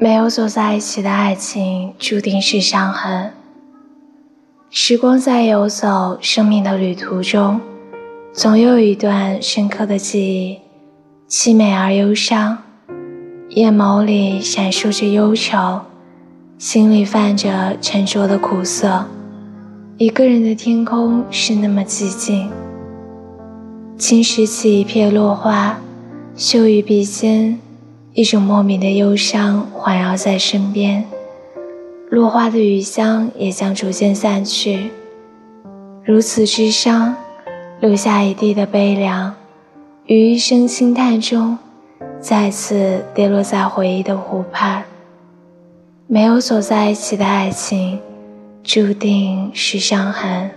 没有走在一起的爱情，注定是伤痕。时光在游走，生命的旅途中，总有一段深刻的记忆，凄美而忧伤。眼眸里闪烁着忧愁，心里泛着沉着的苦涩。一个人的天空是那么寂静。轻拾起一片落花，嗅于鼻尖。一种莫名的忧伤环绕在身边，落花的余香也将逐渐散去。如此之伤，留下一地的悲凉，于一声轻叹中，再次跌落在回忆的湖畔。没有走在一起的爱情，注定是伤痕。